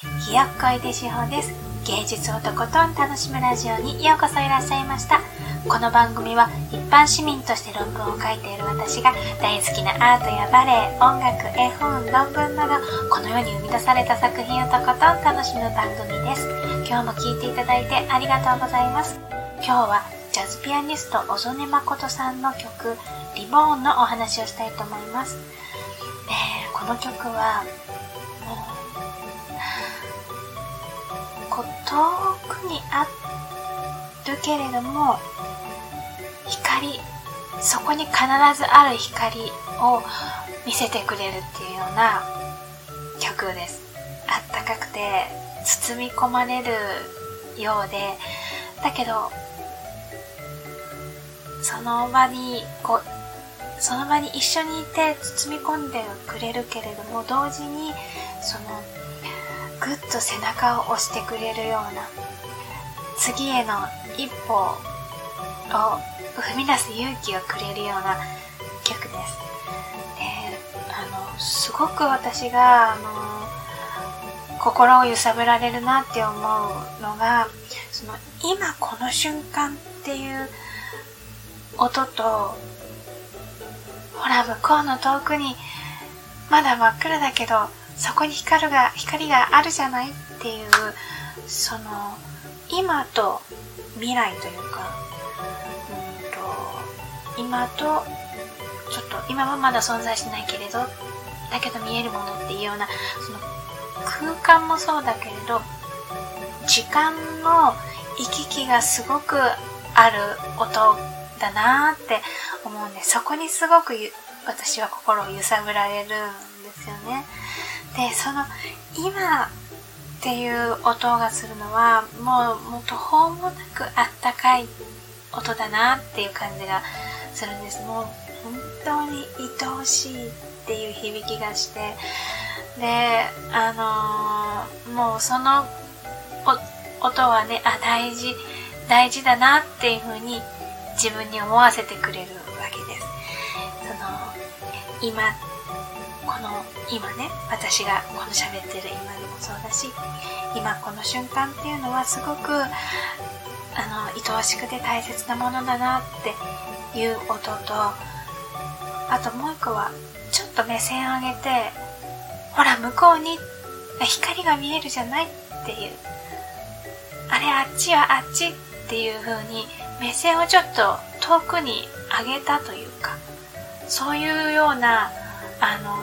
ひよっこいでしほです。芸術をとことん楽しむラジオにようこそいらっしゃいました。この番組は一般市民として論文を書いている私が大好きなアートやバレエ、音楽、絵本、論文などこの世に生み出された作品をとことん楽しむ番組です。今日も聴いていただいてありがとうございます。今日はジャズピアニスト小曽根誠さんの曲リボーンのお話をしたいと思います。えー、この曲はこう遠くにあるけれども光そこに必ずある光を見せてくれるっていうような曲です。あったかくて包み込まれるようでだけどその場にこうその場に一緒にいて包み込んでくれるけれども同時にそのぐっと背中を押してくれるような次への一歩を踏み出す勇気をくれるような曲です。で、あの、すごく私が、あの、心を揺さぶられるなって思うのが、その、今この瞬間っていう音と、ほら、向こうの遠くに、まだ真っ暗だけど、そこに光が、光があるじゃないっていう、その、今と未来というか、うんと、今と、ちょっと、今はまだ存在しないけれど、だけど見えるものっていうような、その、空間もそうだけれど、時間の行き来がすごくある音だなーって思うんで、そこにすごく私は心を揺さぶられるんですよね。でその今っていう音がするのはもうもう途方もなくあったかい音だなっていう感じがするんです。もう本当に愛おしいっていう響きがしてであのー、もうその音はねあ大事大事だなっていう風に自分に思わせてくれるわけです。その今この今ね私がこの喋ってる今でもそうだし今この瞬間っていうのはすごくあの愛おしくて大切なものだなっていう音とあともう一個はちょっと目線上げてほら向こうに光が見えるじゃないっていう。あれあっちはあっちっていう風に目線をちょっと遠くに上げたというかそういうようなあの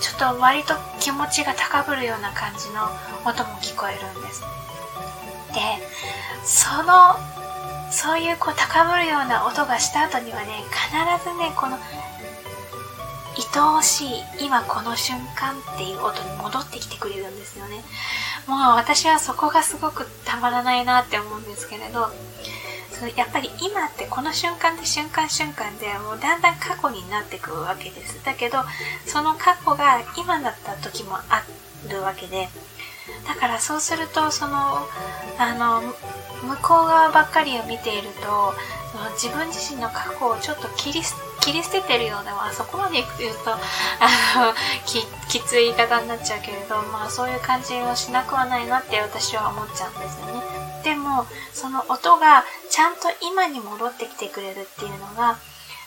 ちょっと割と気持ちが高ぶるような感じの音も聞こえるんです。で、その、そういうこう高ぶるような音がした後にはね、必ずね、この、愛おしい、今この瞬間っていう音に戻ってきてくれるんですよね。もう私はそこがすごくたまらないなって思うんですけれど、やっぱり今ってこの瞬間で瞬間瞬間でもうだんだん過去になってくるわけです。だけど、その過去が今だった時もあるわけで、だからそうすると、その、あの、向こう側ばっかりを見ていると、その自分自身の過去をちょっと切り切り捨ててるような、まあ、そこまで言うと、あの、き、きつい言い方になっちゃうけれど、まあそういう感じをしなくはないなって私は思っちゃうんですよね。でもその音がちゃんと今に戻ってきてくれるっていうのが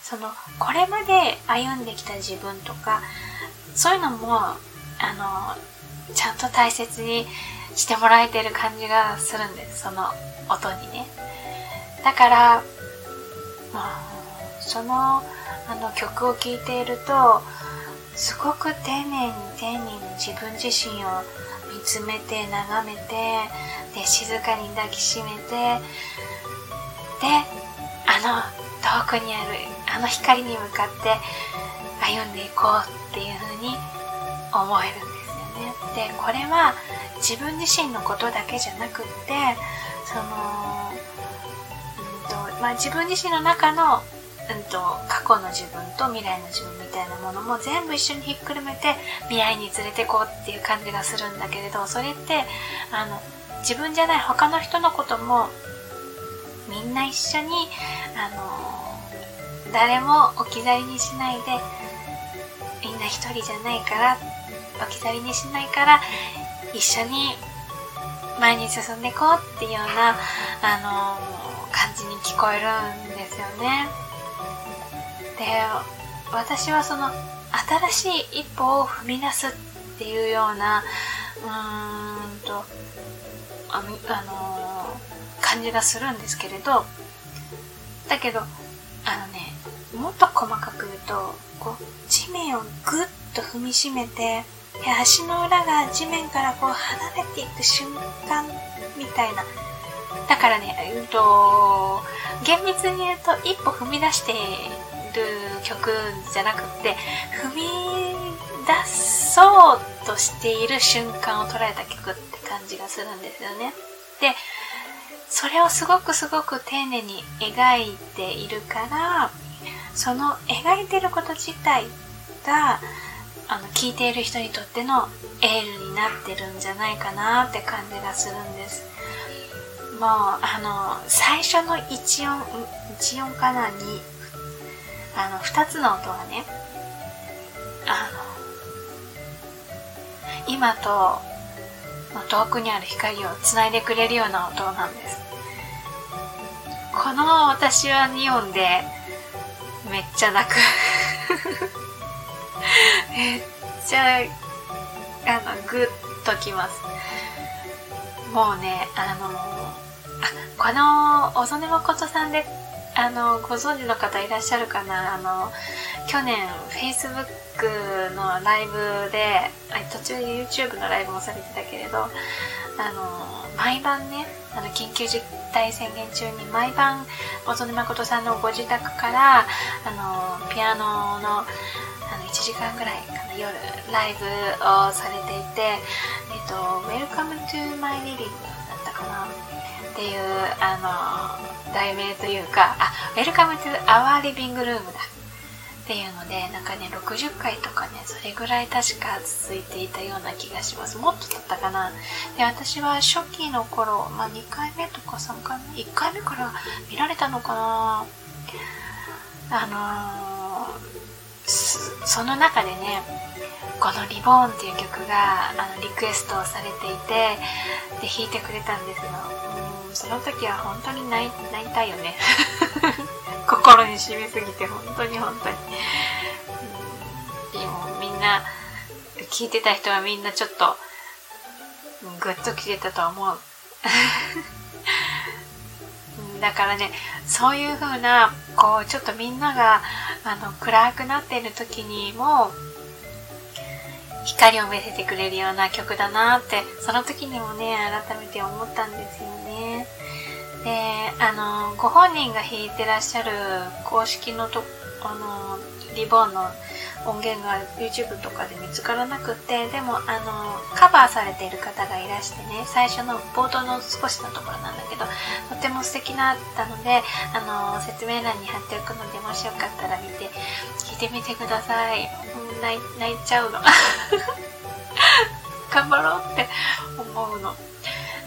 そのこれまで歩んできた自分とかそういうのもあのちゃんと大切にしてもらえてる感じがするんですその音にね。だから、まあ、そのあの曲を聴いているとすごく丁寧に丁寧に自分自身を見つめて眺めてで静かに抱きしめてであの遠くにあるあの光に向かって歩んでいこうっていう風に思えるんですよね。でこれは自分自身のことだけじゃなくってその、うんとまあ、自分自身の中のうんと、過去の自分と未来の自分みたいなものも全部一緒にひっくるめて未来に連れてこうっていう感じがするんだけれどそれってあの自分じゃない他の人のこともみんな一緒にあの誰も置き去りにしないでみんな一人じゃないから置き去りにしないから一緒に前に進んでいこうっていうような、あの感じに聞こえるんですよね。で、私はその新しい一歩を踏み出すっていうような、うーんと、あの、あの感じがするんですけれど、だけど、あのね、もっと細かく言うと、こう、地面をぐっと踏みしめて、足の裏が地面からこう離れていく瞬間みたいな。だからね、うんと、厳密に言うと一歩踏み出してる曲じゃなくって、踏み出そうとしている瞬間を捉えた曲って感じがするんですよね。で、それをすごくすごく丁寧に描いているから、その描いてること自体が、あの、聞いている人にとってのエールになってるんじゃないかなって感じがするんです。もう、あの、最初の1音、1音かな、あの、2つの音がね、あの、今と、遠くにある光を繋いでくれるような音なんです。この私は2音でめっちゃ泣く めっちゃ、あの、ぐっときます。もうね、あの、あ、この、小曽根誠さんで、あの、ご存知の方いらっしゃるかな？あの、去年、Facebook のライブで、途中で YouTube のライブもされてたけれど、あの、毎晩ね、あの、緊急事態宣言中に毎晩、小曽根誠さんのご自宅から、あの、ピアノの、あの1時間ぐらいかな夜ライブをされていて、えっと、Welcome to my living っていうあの題名というかあ Welcome to our living room だ。っていうのでなんかね60回とかねそれぐらい確か続いていたような気がします。もっとだったかな。で私は初期の頃、まあ、2回目とか3回目1回目から見られたのかな。あのーその中でねこの「リボーン」っていう曲があのリクエストをされていてで弾いてくれたんですよ。その時は本当に泣い泣いたよね。心に染みすぎて本当に本当に。でもみんな聞いてた人はみんなちょっとグッときてたと思う。だからねそういう風なこうちょっとみんながあの暗くなっている時にも光を見せてくれるような曲だなってその時にもね改めて思ったんですよね。であのご本人が弾いてらっしゃる公式のとあのリボンの音源が YouTube とかで見つからなくってでもあのカバーされている方がいらしてね最初の冒頭の少しのところなんだけどとても素敵だったのであの説明欄に貼っておくのでもしよかったら見て聞いてみてください。泣泣いちゃうの。頑張ろうって思うの。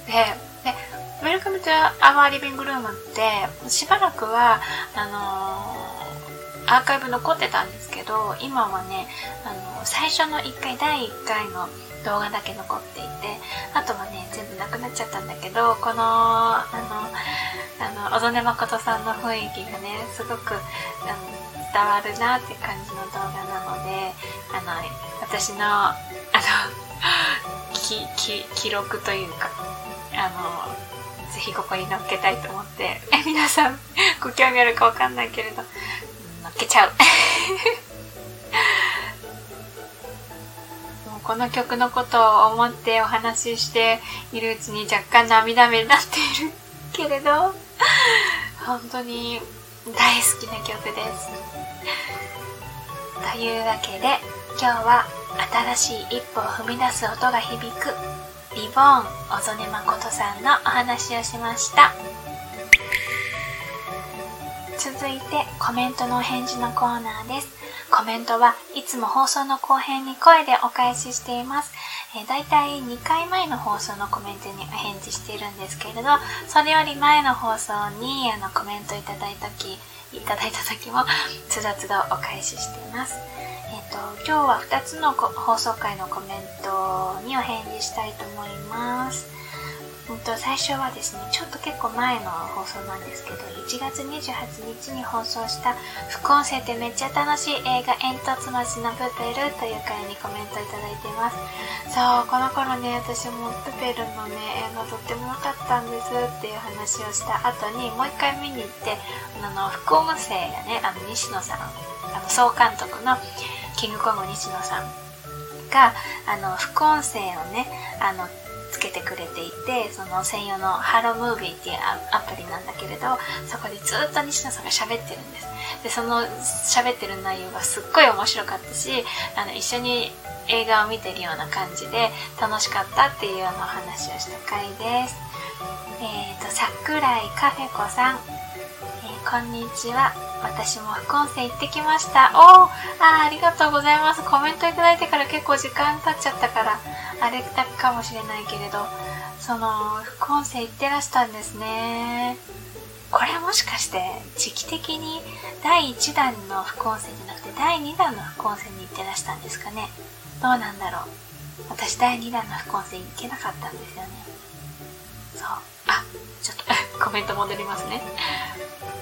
でで Welcome to Our Living Room ってしばらくはあのーアーカイブ残ってたんですけど今はねあの最初の1回第1回の動画だけ残っていてあとはね全部なくなっちゃったんだけどこのあのあの小曽根誠さんの雰囲気がねすごくあの伝わるなって感じの動画なのであの私のあの記録というかあのぜひここに載っけたいと思ってえ皆さんご興味あるかわかんないけれどけちゃう もうこの曲のことを思ってお話ししているうちに若干涙目になっているけれど本当に大好きな曲ですというわけで今日は新しい一歩を踏み出す音が響くリボーン小曽根誠さんのお話をしました。続いてコメントのお返事のコーナーです。コメントはいつも放送の後編に声でお返ししています。えー、だいたい2回前の放送のコメントにお返事しているんですけれど、それより前の放送にあのコメントいただいた時、いただいた時もつどつどお返ししています。えっ、ー、と、今日は2つの放送回のコメントにお返事したいと思います。うんと、最初はですね、ちょっと結構前の放送なんですけど、1月28日に放送した副音声ってめっちゃ楽しい映画煙突町のプペルという回にコメントいただいています。そう、この頃ね、私もプペルのね、映画とっても良かったんですっていう話をした後に、もう一回見に行って、あの、副音声がね、あの、西野さん、あの、総監督のキングコング西野さんが、あの、副音声をね、あの、つけてくれていて、その専用のハロームービーっていうアプリなんだけれど、そこでずっと西野さんが喋ってるんです。で、その喋ってる内容がすっごい面白かったし、あの、一緒に映画を見てるような感じで楽しかったっていうようなお話をした回です。えっ、ー、と、桜井カフェ子さん、えー、こんにちは。私も副音声行ってきました。おーあありがとうございます。コメントいただいてから結構時間経っちゃったから、あれだけかもしれないけれど、その、副音声行ってらしたんですね。これもしかして、時期的に第1弾の副音声じゃなくて、第2弾の副音声に行ってらしたんですかね。どうなんだろう。私第2弾の副音声行けなかったんですよね。そう。あ、ちょっとコメント戻りますね。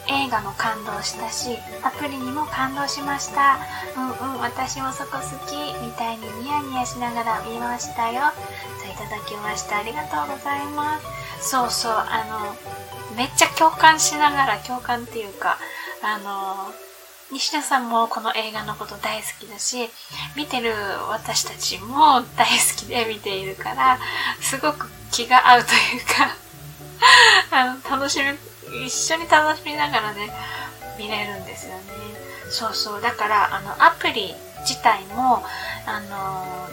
映画も感動したし、アプリにも感動しました。うんうん、私もそこ好き。みたいにニヤニヤしながら見ましたよ。といただきました。ありがとうございます。そうそう、あの、めっちゃ共感しながら、共感っていうか、あの、西田さんもこの映画のこと大好きだし、見てる私たちも大好きで見ているから、すごく気が合うというか あの、楽しみ一緒に楽しみながらね、見れるんですよね。そうそう。だから、あの、アプリ自体も、あの、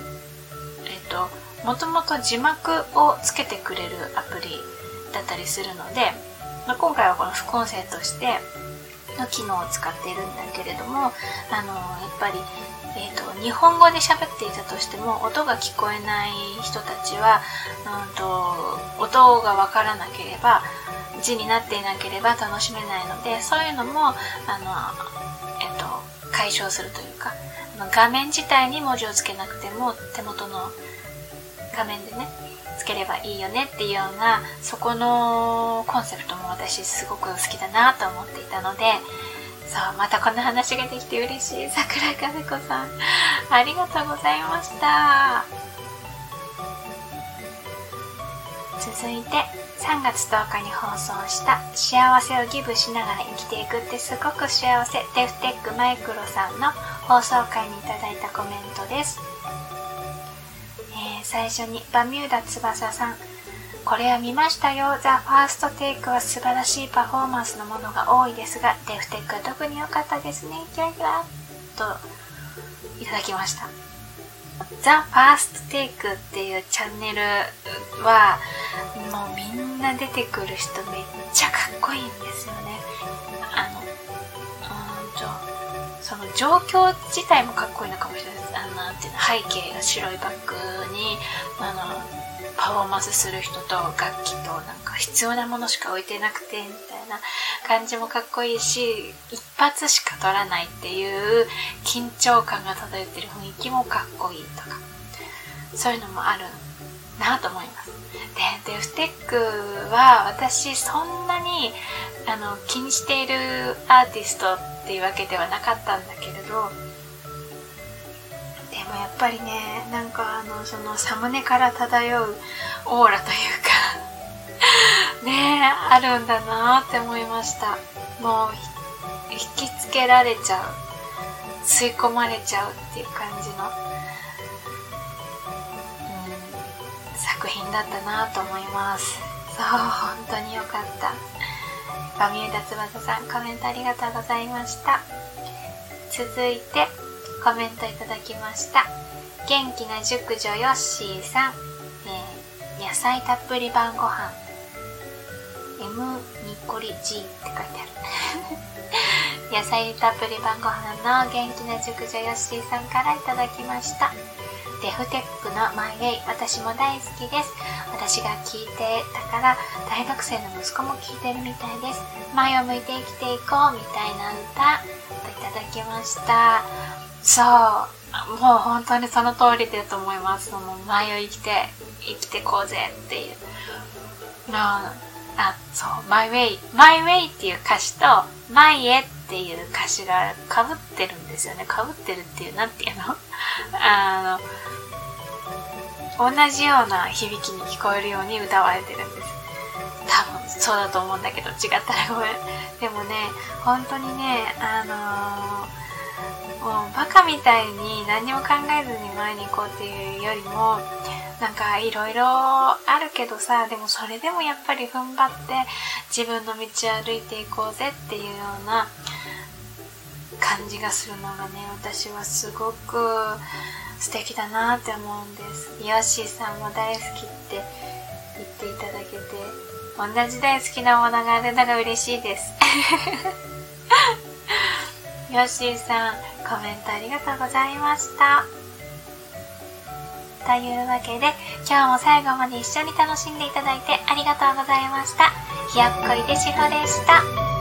えっと、もともと字幕をつけてくれるアプリだったりするので、今回はこの副音声としての機能を使っているんだけれども、あの、やっぱり、えーと、日本語で喋っていたとしても音が聞こえない人たちは、うんと、音がわからなければ字になっていなければ楽しめないのでそういうのもあの、えっと、解消するというか画面自体に文字をつけなくても手元の画面でねつければいいよねっていうようなそこのコンセプトも私すごく好きだなと思っていたのでそうまたこんな話ができて嬉しい。桜井和子さんありがとうございました。続いて3月10日に放送した幸せをギブしながら生きていくってすごく幸せ。デフテックマイクロさんの放送回にいただいたコメントです、最初にバミューダ翼さんこれは見ましたよ。ザ・ファーストテイクは素晴らしいパフォーマンスのものが多いですが、デフテックは特に良かったですね。キラキラといただきました。ザ・ファーストテイクっていうチャンネルは、もうみんな出てくる人めっちゃかっこいいんですよね。あの、うんと、その状況自体もかっこいいのかもしれない。て、背景が白いバッグに、あの、パフォーマンスする人と楽器となんか必要なものしか置いてなくてみたいな感じもかっこいいし一発しか撮らないっていう緊張感が漂ってる雰囲気もかっこいいとか。そういうのもあるなと思います。でデフテックは私そんなにあの気にしているアーティストっていうわけではなかったんだけれどもやっぱりねなんかあのそのサムネから漂うオーラというか ねあるんだなって思いました。もう引きつけられちゃう吸い込まれちゃうっていう感じの、うん、作品だったなと思います。そう本当によかった。バミューダ翼さんコメントありがとうございました。続いてコメントいただきました。元気な熟女ヨッシーさん、えー、野菜たっぷり晩ご飯。M ニコリ G って書いてある。野菜たっぷり晩ご飯の元気な熟女ヨッシーさんからいただきました。デフテックのマイウェイ私も大好きです。私が聞いてたから大学生の息子も聞いてるみたいです。前を向いて生きていこうみたいな歌いただきました。そう、もう本当にその通りだと思います。その前を生きて、生きてこうぜっていう。あ、あそう、my way, my way っていう歌詞と、前へっていう歌詞が被ってるんですよね。被ってるっていう、なんていうの？あの、同じような響きに聞こえるように歌われてるんです。多分そうだと思うんだけど、違ったらごめん。でもね、本当にね、あのーもうバカみたいに何も考えずに前に行こうっていうよりも、なんかいろいろあるけどさ、でもそれでもやっぱり踏ん張って自分の道を歩いていこうぜっていうような感じがするのがね、私はすごく素敵だなって思うんです。ヨッシーさんも大好きって言っていただけて、同じ大好きなものがあるのが嬉しいです。ヨッシーさん、コメントありがとうございました。というわけで、今日も最後まで一緒に楽しんでいただいてありがとうございました。ひよっこいでしほでした。